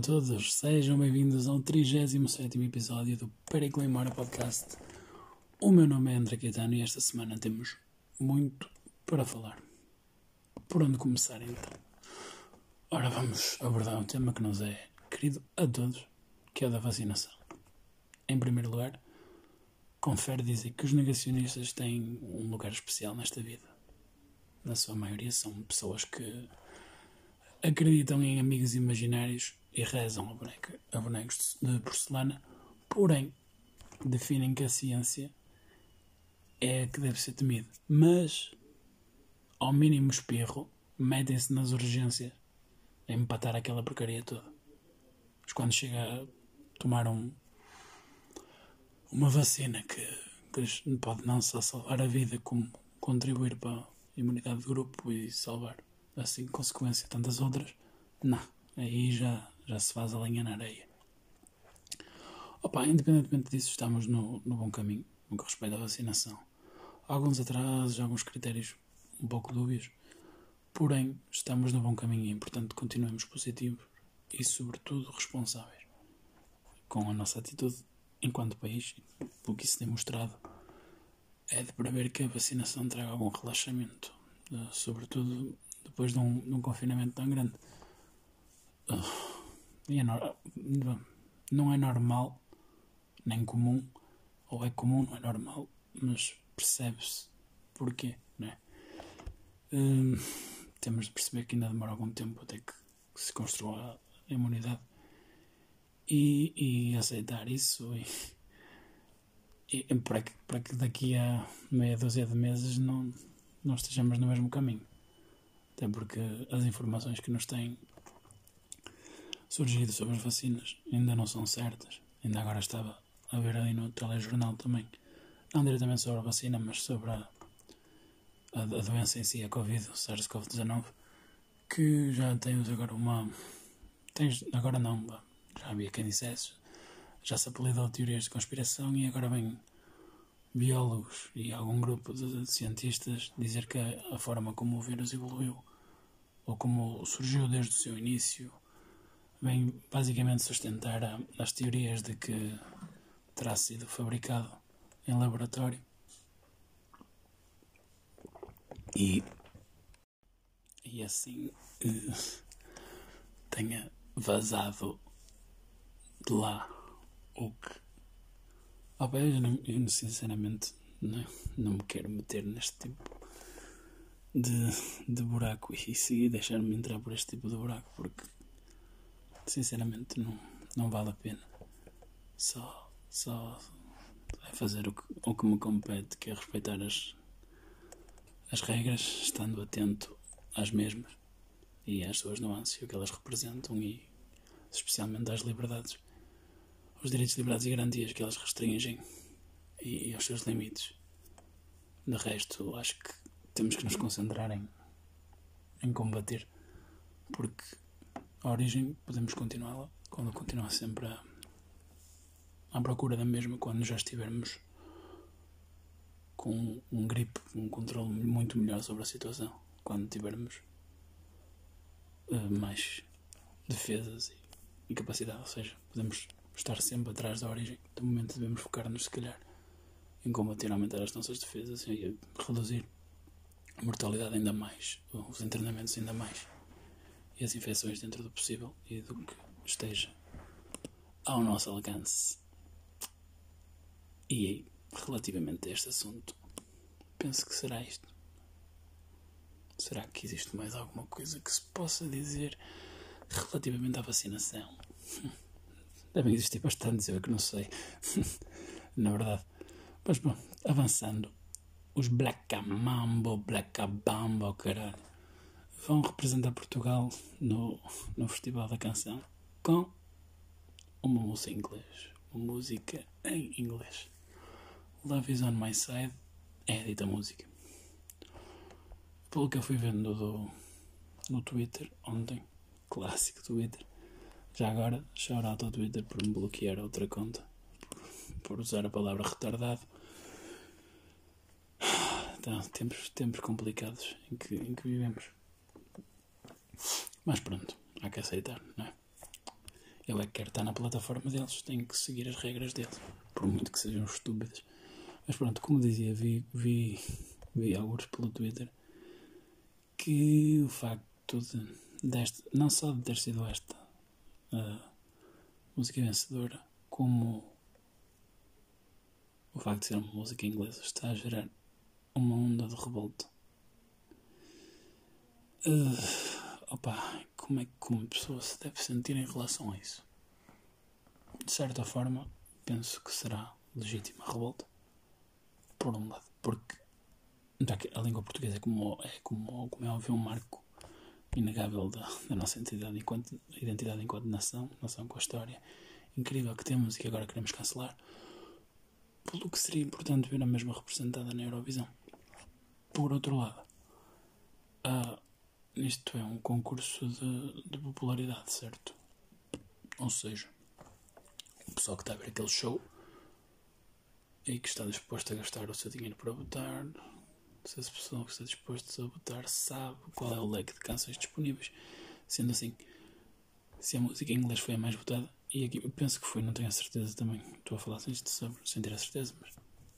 a todos, sejam bem-vindos ao 37 episódio do Pericle Podcast. O meu nome é André Caetano e esta semana temos muito para falar. Por onde começar então? Ora, vamos abordar um tema que nos é querido a todos, que é o da vacinação. Em primeiro lugar, confere dizer que os negacionistas têm um lugar especial nesta vida. Na sua maioria são pessoas que acreditam em amigos imaginários e rezam a, boneca, a bonecos de porcelana, porém definem que a ciência é a que deve ser temida. Mas, ao mínimo espirro, metem-se nas urgências a empatar aquela porcaria toda. Mas quando chega a tomar um, uma vacina que, que pode não só salvar a vida, como contribuir para a imunidade de grupo e salvar assim consequência tantas outras, não, aí já, já se faz a lenha na areia. Opa, independentemente disso, estamos no, no bom caminho no que respeita à vacinação. Alguns atrasos, alguns critérios um pouco dúbios, porém estamos no bom caminho e, portanto, continuemos positivos e, sobretudo, responsáveis com a nossa atitude enquanto país, o que isso tem mostrado é de prever que a vacinação traga algum relaxamento, eh, sobretudo depois de um, de um confinamento tão grande. Uh, é não é normal, nem comum, ou é comum, não é normal, mas percebe-se porquê, não é? Uh, temos de perceber que ainda demora algum tempo até que, que se construa a imunidade e, e aceitar isso e, e, para, que, para que daqui a meia dúzia de meses não, não estejamos no mesmo caminho. Até porque as informações que nos têm surgido sobre as vacinas ainda não são certas. Ainda agora estava a ver ali no telejornal também, não diretamente sobre a vacina, mas sobre a, a, a doença em si, a Covid, o SARS-CoV-19, que já temos agora uma. Tens, agora não, já havia quem dissesse, já se apelidou teorias de conspiração e agora vem biólogos e algum grupo de cientistas dizer que a forma como o vírus evoluiu ou como surgiu desde o seu início, vem basicamente sustentar as teorias de que terá sido fabricado em laboratório. E, e assim uh, tenha vazado de lá o que. Oh, eu, não, eu sinceramente não, não me quero meter neste tipo de, de buraco e seguir deixar-me entrar por este tipo de buraco porque sinceramente não, não vale a pena. Só, só é fazer o que, o que me compete, que é respeitar as, as regras, estando atento às mesmas e às suas nuances o que elas representam e especialmente às liberdades, os direitos, liberdades e garantias que elas restringem e, e aos seus limites. De resto, acho que temos que nos concentrar em, em combater, porque a origem podemos continuá-la? Quando continuar sempre a, à procura da mesma quando já estivermos com um grip, um controle muito melhor sobre a situação, quando tivermos uh, mais defesas e, e, capacidade, ou seja, podemos estar sempre atrás da origem. De momento devemos focar-nos, se calhar, em combater, aumentar as nossas defesas e reduzir a mortalidade ainda mais, os internamentos ainda mais e as infecções dentro do possível e do que esteja ao nosso alcance. E relativamente a este assunto, penso que será isto. Será que existe mais alguma coisa que se possa dizer relativamente à vacinação? Devem existir bastantes, eu é que não sei. Na verdade. Mas bom, avançando os Black Mambo, Black caralho, vão representar Portugal no, no Festival da Canção com uma música em inglês. Uma música em inglês. Love is on my side é a dita música. Pelo que eu fui vendo do, no Twitter ontem, clássico Twitter. Já agora, shout out ao Twitter por me bloquear outra conta, por, por usar a palavra retardado então, tempos, tempos complicados em que, em que vivemos. Mas pronto, há que aceitar, não é? Eu é que quero estar na plataforma deles, tenho que seguir as regras deles, por muito que sejam estúpidas. Mas pronto, como dizia, vi, vi, vi alguns pelo Twitter que o facto de, deste, não só de ter sido esta a música vencedora, como o facto de ser uma música inglesa está a gerar uma onda de revolta. Uh, opa, como é que uma pessoa se deve sentir em relação a isso? De certa forma, penso que será legítima a revolta. Por um lado, porque a língua portuguesa é como é, como, como é óbvio um marco inegável da, da nossa identidade enquanto, identidade enquanto nação, nação com a história incrível que temos e que agora queremos cancelar pelo que seria importante ver a mesma representada na Eurovisão. Por outro lado, uh, isto é um concurso de, de popularidade, certo? Ou seja, o pessoal que está a ver aquele show e que está disposto a gastar o seu dinheiro para votar, se essa pessoa que está disposto a votar sabe qual é o leque de canções disponíveis. Sendo assim, se a música em inglês foi a mais votada, e aqui eu penso que foi, não tenho a certeza também. Estou a falar sem, sem ter a certeza, mas.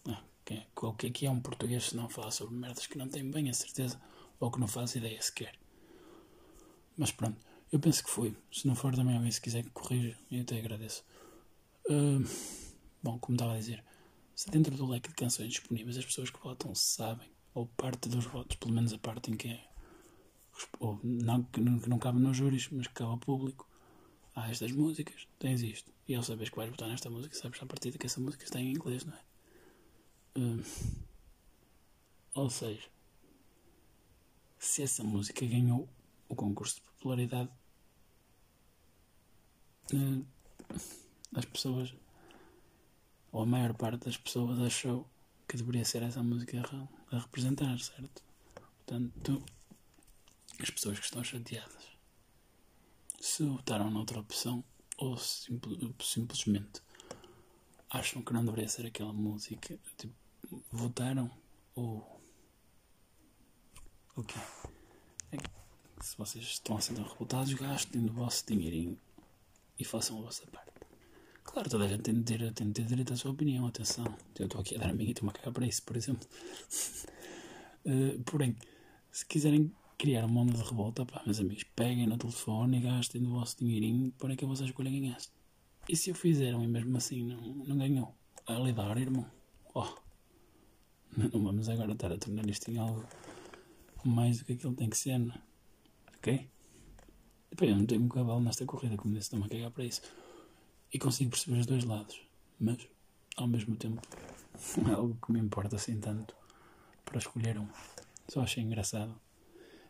Ah, okay. O que é que é um português se não falar sobre merdas que não tem bem a certeza ou que não faz ideia sequer? Mas pronto, eu penso que foi. Se não for, também alguém se quiser que corrija, eu até agradeço. Uh, bom, como estava a dizer, se dentro do leque de canções disponíveis as pessoas que votam sabem, ou parte dos votos, pelo menos a parte em que é. Ou não, que não, que não cabe nos júris, mas que cabe ao público há estas músicas, tens isto. E ao saberes que vais botar nesta música, sabes a partir de que essa música está em inglês, não é? Hum. Ou seja, se essa música ganhou o concurso de popularidade, hum, as pessoas, ou a maior parte das pessoas, achou que deveria ser essa música a, representar, certo? Portanto, as pessoas que estão chateadas se votaram noutra opção ou simple, simplesmente acham que não deveria ser aquela música. Tipo, votaram ou. O quê? É se vocês estão a ser revoltados, gastem o vosso dinheirinho e façam a vossa parte. Claro, toda a gente tem de ter, tem de ter direito à sua opinião, atenção. Eu estou aqui a dar a minha e estou-me a cagar para isso, por exemplo. uh, porém, se quiserem criar uma onda de revolta, pá, meus amigos, peguem no telefone e gastem o vosso dinheirinho para que a vossa escolha ganhasse. E se o fizeram e mesmo assim não, não ganhou? A lidar, irmão. Oh, não vamos agora estar a tornar isto em algo mais do que aquilo tem que ser, não é? Ok? Depois eu não tenho um cavalo nesta corrida, como disse, estou-me a cagar para isso. E consigo perceber os dois lados, mas ao mesmo tempo é algo que me importa assim tanto para escolher um. Só achei engraçado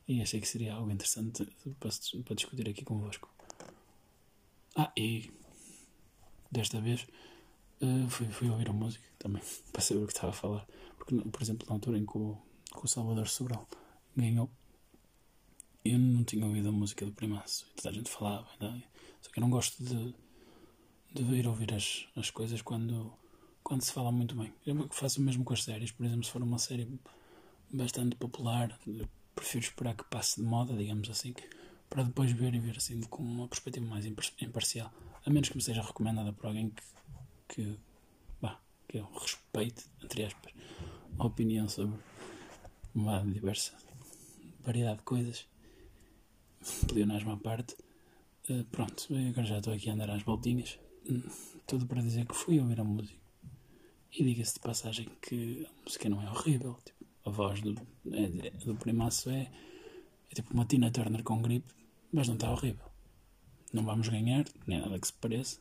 e achei que seria algo interessante para, para discutir aqui convosco. Ah, e desta vez uh, fui, fui ouvir a música também para saber o que estava a falar. Porque, por exemplo, na altura em que o, que o Salvador Sobral ganhou, eu não tinha ouvido a música do Primaço. Toda a gente falava, né? só que eu não gosto de, de ir ouvir as, as coisas quando, quando se fala muito bem. Eu faço o mesmo com as séries, por exemplo, se for uma série bastante popular, prefiro esperar que passe de moda, digamos assim, para depois ver e ver assim com uma perspectiva mais imparcial. A menos que me seja recomendada por alguém que, que, que eu respeite, entre aspas, a opinião sobre uma diversa variedade de coisas. Pleonasmo à parte. Uh, pronto, agora já estou aqui a andar às voltinhas. Uh, tudo para dizer que fui ouvir a música. E diga-se de passagem que a música não é horrível. Tipo, a voz do, é, do primaço é, é tipo uma Tina Turner com gripe, mas não está horrível. Não vamos ganhar, nem nada que se pareça.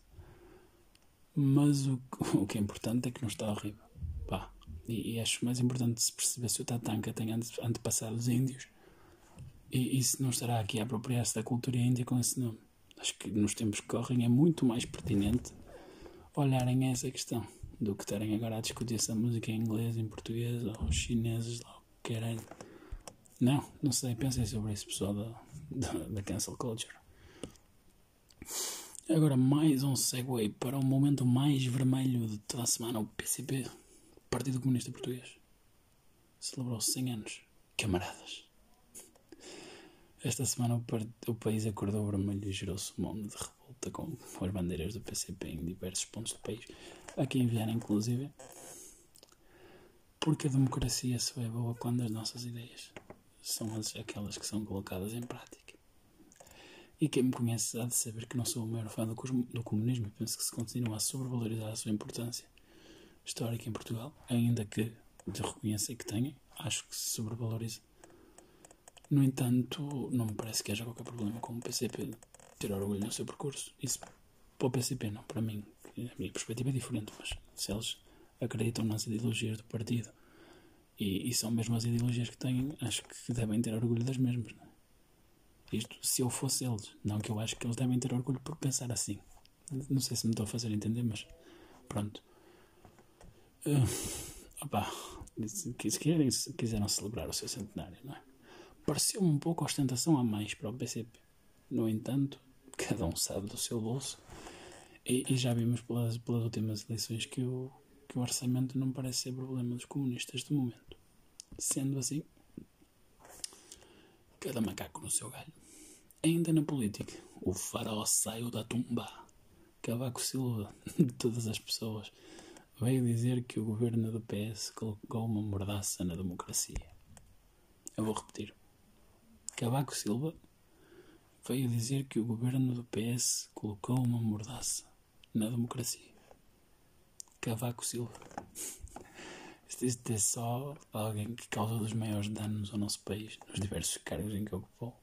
Mas o, o que é importante é que não está horrível. Pá. E, e acho mais importante se perceber se o Tatanka tem antepassados índios e, se não estará aqui a apropriar-se da cultura índia com esse nome. Acho que nos tempos que correm é muito mais pertinente olharem essa questão do que estarem agora a discutir essa música em inglês, em português ou chineses, lá o que querem. Não, não sei, pensem sobre isso, pessoal da, da, da cancel culture. Agora, mais um segue para o momento mais vermelho de toda a semana: o PCP, Partido Comunista Português. Celebrou 100 anos. Camaradas. Esta semana o, o país acordou vermelho e gerou-se um mundo de revolta volta com as bandeiras do PCP em diversos pontos do país, aqui em Viana inclusive, porque a democracia só é boa quando as nossas ideias são as, aquelas que são colocadas em prática. E quem me conhece há de saber que não sou o maior fã do, do comunismo e penso que se continua a sobrevalorizar a sua importância histórica em Portugal, ainda que de reconhecer que tenha, acho que se sobrevaloriza. No entanto, não me parece que haja qualquer problema com o PCP ter orgulho no seu percurso. Isso para o PCP não, para mim. A minha perspectiva é diferente, mas se eles acreditam nas ideologias do partido e, e são mesmo as ideologias que têm, acho que devem ter orgulho das mesmas. Não é? Isto se eu fosse eles, não que eu acho que eles devem ter orgulho por pensar assim. Não sei se me estou a fazer entender, mas pronto. Uh, opa, se, quiserem, se quiseram celebrar o seu centenário, não é? Pareceu-me um pouco ostentação a mais para o PCP. No entanto, cada um sabe do seu bolso. E, e já vimos pelas, pelas últimas eleições que o, que o orçamento não parece ser problema dos comunistas de momento. Sendo assim, cada macaco no seu galho. Ainda na política, o faraó saiu da tumba. Cavaco Silva, de todas as pessoas, veio dizer que o governo do PS colocou uma mordaça na democracia. Eu vou repetir. Cavaco Silva veio dizer que o governo do PS colocou uma mordaça na democracia. Cavaco Silva. Isto é só alguém que causa dos maiores danos ao nosso país, nos diversos cargos em que ocupou.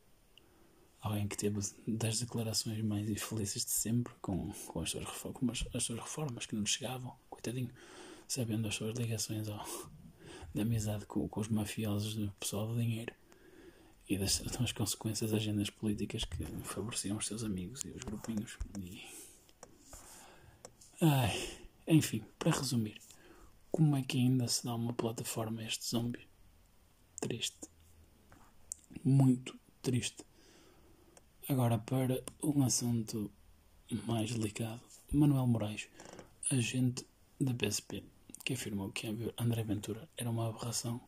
Alguém que teve das declarações mais infelizes de sempre, com, com, as, suas, com as, as, suas reformas que não chegavam, coitadinho, sabendo as suas ligações ao, de amizade com, com os mafiosos do pessoal do dinheiro e das, das consequências das agendas políticas que favoreciam os seus amigos e os grupinhos. E... Ai, enfim, para resumir, como é que ainda se dá uma plataforma a este zombie? Triste. Muito triste. Agora para um assunto mais delicado. Manuel Moraes, agente da PSP, que afirmou que André Ventura era uma aberração.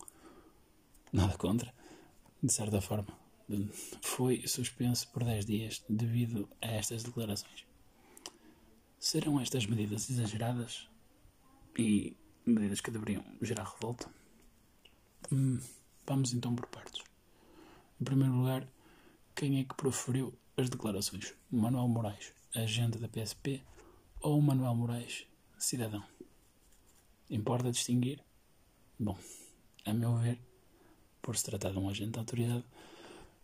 Nada contra, de certa forma. Foi suspenso por 10 dias devido a estas declarações. Serão estas medidas exageradas e medidas que deveriam gerar revolta? Hum, vamos então por partes. Em primeiro lugar, quem é que proferiu as declarações? Manuel Moraes, agente da PSP, ou Manuel Moraes, cidadão? Importa distinguir? Bom, a meu ver, por se tratar de um agente da autoridade,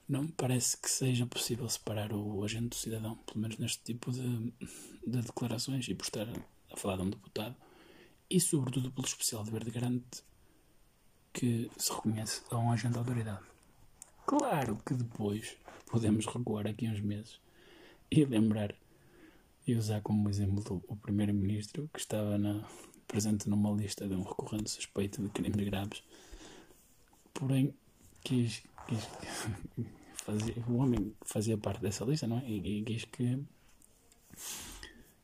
não me parece que seja possível separar o agente do cidadão, pelo menos neste tipo de, de declarações, e por estar a falar de um deputado, e sobretudo pelo especial dever de garante que se reconhece a um agente da autoridade. Claro que depois podemos recuar aqui uns meses e lembrar e usar como exemplo o primeiro-ministro que estava na, presente numa lista de um recorrente suspeito de crimes graves, porém quis quis, fazia, o homem fazia parte dessa lista, não é? E, e quis que,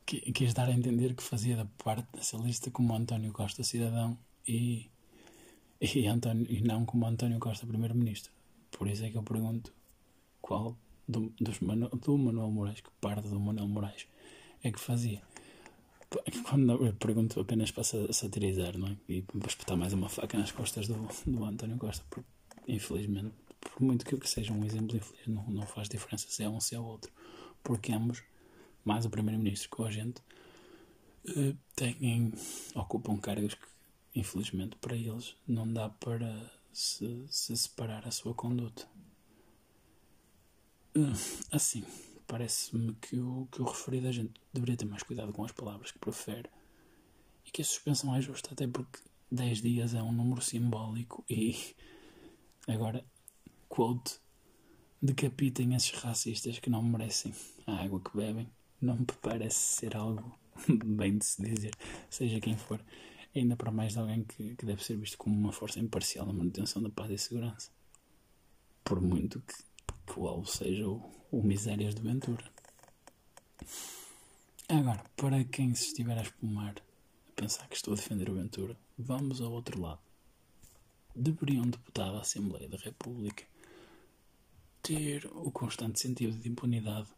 que, quis dar a entender que fazia da parte dessa lista como António Costa cidadão e, e, António, e não como António Costa primeiro-ministro. Por isso é que eu pergunto qual do, dos do Manuel Moraes, que parte do Manuel Moraes é que fazia. Quando eu pergunto apenas para satirizar, não é? E para espetar mais uma faca nas costas do, do António Costa, porque infelizmente por muito que seja um exemplo não, não faz diferença se é um se é outro, porque ambos, mais o Primeiro-Ministro que o agente, uh, têm, ocupam cargos que, infelizmente, para eles não dá para se, se separar a sua conduta. Uh, assim, parece-me que o, que o referido agente deveria ter mais cuidado com as palavras que profere e que a suspensão é justa, até porque 10 dias é um número simbólico e agora quote, decapitem esses racistas que não merecem a água que bebem, não me parece ser algo bem de se dizer, seja quem for, ainda para mais de alguém que, que deve ser visto como uma força imparcial na manutenção da paz e segurança. Por muito que, alvo seja o, o Misérias de Ventura. Agora, para quem se estiver a espumar, a pensar que estou a defender o Ventura, vamos ao outro lado. Deveria um deputado da Assembleia da República ter o constante sentido de impunidade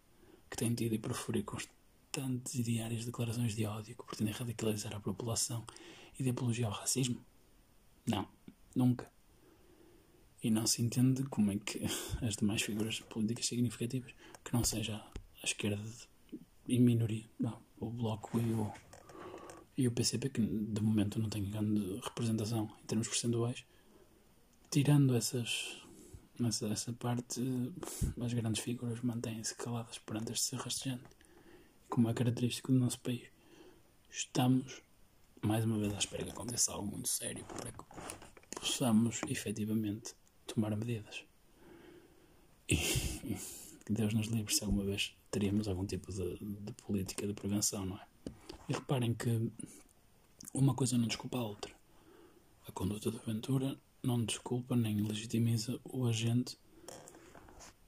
que tem tido e preferir constantes e diárias declarações de ódio que pretendem radicalizar a população e de apologia ao racismo? Não, nunca. E não se entende como é que as demais figuras políticas significativas, que não seja a esquerda em minoria, não, o Bloco e o, e o PCP, que de momento não tem grande representação em termos percentuais, tirando essas, essa, essa parte, as grandes figuras mantêm-se caladas perante este rastejante, como é característico do nosso país. Estamos, mais uma vez, à espera que aconteça algo muito sério para que possamos efetivamente tomar medidas. E que Deus nos livre se alguma vez teríamos algum tipo de, de, política de prevenção, não é? E reparem que uma coisa não desculpa a outra. A conduta de Ventura não desculpa nem legitimiza o agente,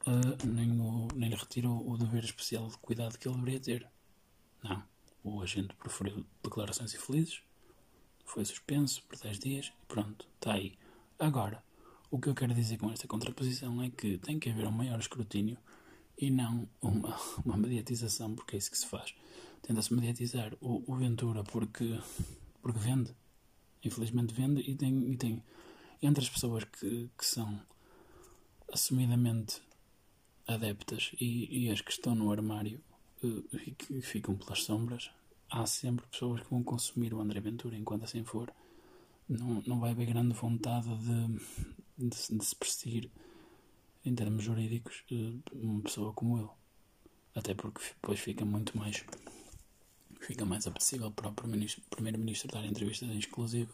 uh, nem, o, nem lhe retira o, o dever especial de cuidado que ele deveria ter. Não. O agente preferiu declarações infelizes, foi suspenso por 10 dias e pronto, está aí. Agora, o que eu quero dizer com esta contraposição é que tem que haver um maior escrutínio e não uma, uma mediatização, porque é isso que se faz. Tenta-se mediatizar o, o, Ventura porque, porque vende. Infelizmente vende e tem, e tem entre as pessoas que, que são assumidamente adeptas e, e as que estão no armário uh, e que ficam pelas sombras, há sempre pessoas que vão consumir o André Ventura enquanto assim for. Não, não vai haver grande vontade de, de, de se perseguir, em termos jurídicos, eh, uma pessoa como ele. Até porque depois fica muito mais fica mais apetecível para o Primeiro-Ministro dar entrevistas em exclusivo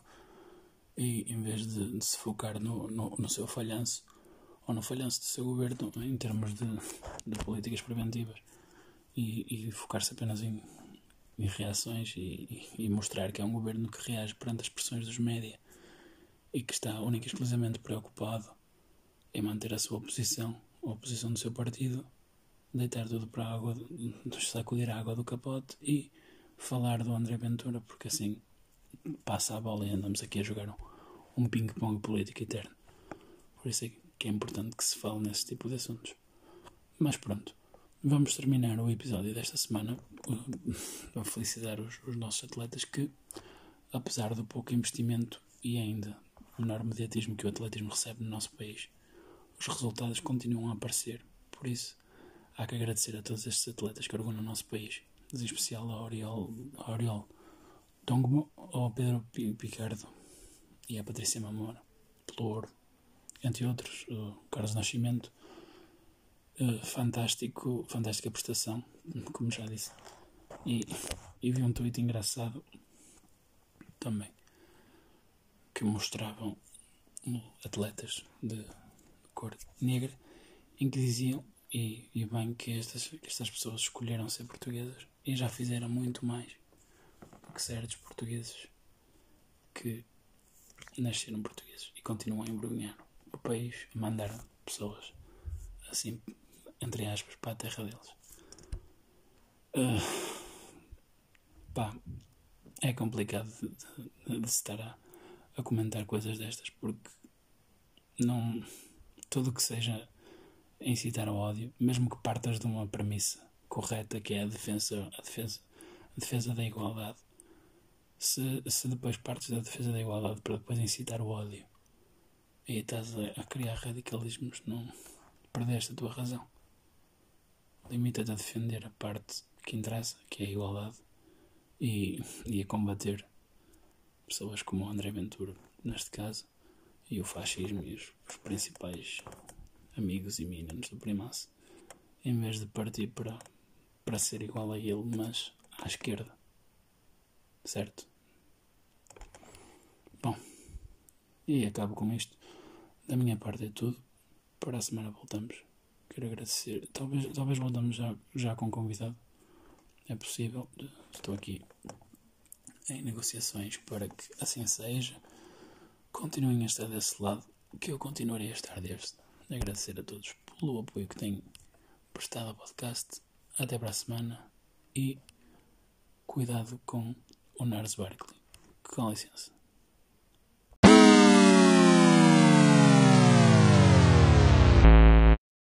e em vez de, de se focar no, no, no, seu falhanço ou no falhanço do seu governo em termos de, de políticas preventivas e, e focar-se apenas em, em reações e, e, mostrar que é um governo que reage perante as pressões dos média e que está única e exclusivamente preocupado em manter a sua posição, a posição do seu partido, deitar tudo para a água, sacudir a água do capote e falar do André Ventura, porque assim passa a bola e andamos aqui a jogar um, um ping-pong político eterno. Por isso é que é importante que se fale nesse tipo de assuntos. Mas pronto, vamos terminar o episódio desta semana a felicitar os, os nossos atletas que, apesar do pouco investimento e ainda o menor mediatismo que o atletismo recebe no nosso país, os resultados continuam a aparecer. Por isso, há que agradecer a todos estes atletas que orgulham o nosso país, em especial ao Oriol, ao Oriol Tongmo, ao Pedro Picardo e à Patrícia Mamora, pelo ouro, entre outros, o Carlos Nascimento. Uh, fantástico, fantástica prestação, como já disse. E, e vi um tweet engraçado também que mostravam atletas de cor negra em que diziam e, e bem que estas, que estas pessoas escolheram ser portuguesas e já fizeram muito mais que certos portugueses que nasceram portugueses e continuam a embrulhar o país a mandar pessoas assim, entre aspas, para a terra deles. Uh, pá, é complicado de, de, de estar a, a comentar coisas destas porque não tudo que seja incitar ao ódio, mesmo que partas de uma premissa correta que é a defesa, a defesa, a defesa da igualdade, se, se depois partes da defesa da igualdade para depois incitar o ódio e estás a, a criar radicalismos, não perdeste a tua razão. Limita-te a defender a parte que interessa, que é a igualdade, e, e a combater pessoas como o André Ventura, neste caso, e o fascismo e os, os principais amigos e meninos do primaço, em vez de partir para, para ser igual a ele, mas à esquerda. Certo? Bom, e acabo com isto. Da minha parte é tudo. Para a semana voltamos. Quero agradecer. Talvez, talvez voltamos já, já com convidado. É possível. Estou aqui em negociações para que assim seja. Continuem a estar desse lado, que eu continuarei a estar deste. Agradecer a todos pelo apoio que têm prestado ao podcast. Até para a semana e cuidado com o Nars Barkley. Com licença.